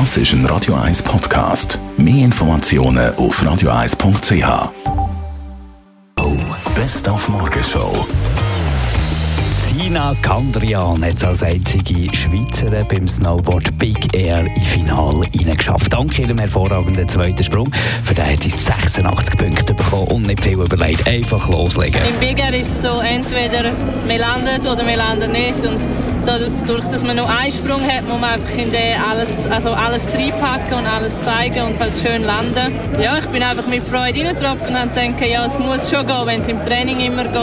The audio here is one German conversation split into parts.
Das ist ein Radio 1 Podcast. Mehr Informationen auf radio1.ch. Oh, Best auf Morgenshow. Sina Kandrian hat als einzige Schweizerin beim Snowboard Big Air im Finale geschafft. Dank ihrem hervorragenden zweiten Sprung. Für den hat sie 86 Punkte bekommen und nicht viel überlegt. Einfach loslegen. Im Big Air ist es so, entweder man landet oder man landet nicht. Und dadurch, dass man nur einen Sprung hat, muss man einfach in den alles, also alles reinpacken und alles zeigen und halt schön landen. Ja, ich bin einfach mit Freude reingetropft und gedacht, ja, es muss schon gehen, wenn es im Training immer geht,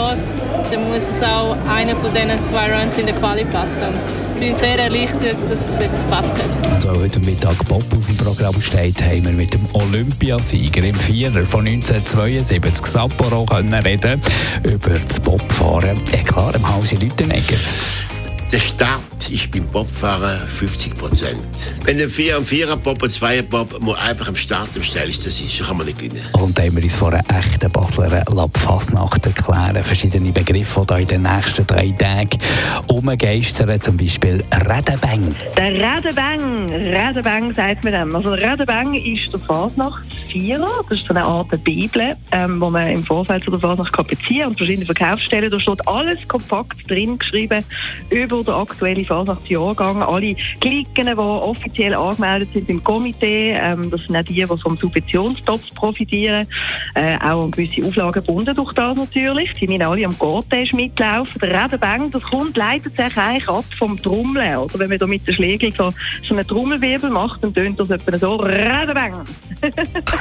dann muss es auch einer von diesen zwei Runs in der Quali passen. Ich bin sehr erleichtert, dass es jetzt gepasst hat. Und weil heute Mittag Bob auf dem Programm steht, haben wir mit dem Olympiasieger im Vierer von 1972 Sapporo reden über das Bobfahren. Ja klar, im Hause Lütenegger. Der Start, ich bin Bobfahrer 50 Prozent. Wenn der Vier- und Vierer-Bob und Zweier-Bob muss einfach am Start am schnellsten sein, so kann man nicht gewinnen. Und haben wir uns vor einer echten Basler Labfasnacht erklären. Verschiedene Begriffe, die da in den nächsten drei Tagen umgeistern, zum Beispiel Redebang. Der Redebang, Redebang sagt man dem. Also Redebang ist der Fasnachtsvierer, das ist so eine Art Bibel, ähm, wo man im Vorfeld zu der Fasnacht kann beziehen und verschiedene Verkaufsstellen, da steht alles kompakt drin geschrieben über den aktuellen Fasnachtsjahrgang. Alle Klicken, die offiziell angemeldet sind im Komitee, ähm, das sind auch die, die vom Subventionstopf profitieren, äh, auch an gewisse Auflagen gebunden durch das natürlich. Die müssen alle am Cortège mitlaufen. Der Redebang, das kommt, leitet sich eigentlich ab vom Trommeln. Oder wenn man da mit der Schlägel so, so einen Trommelwirbel macht, dann tönt das etwa so Redebang.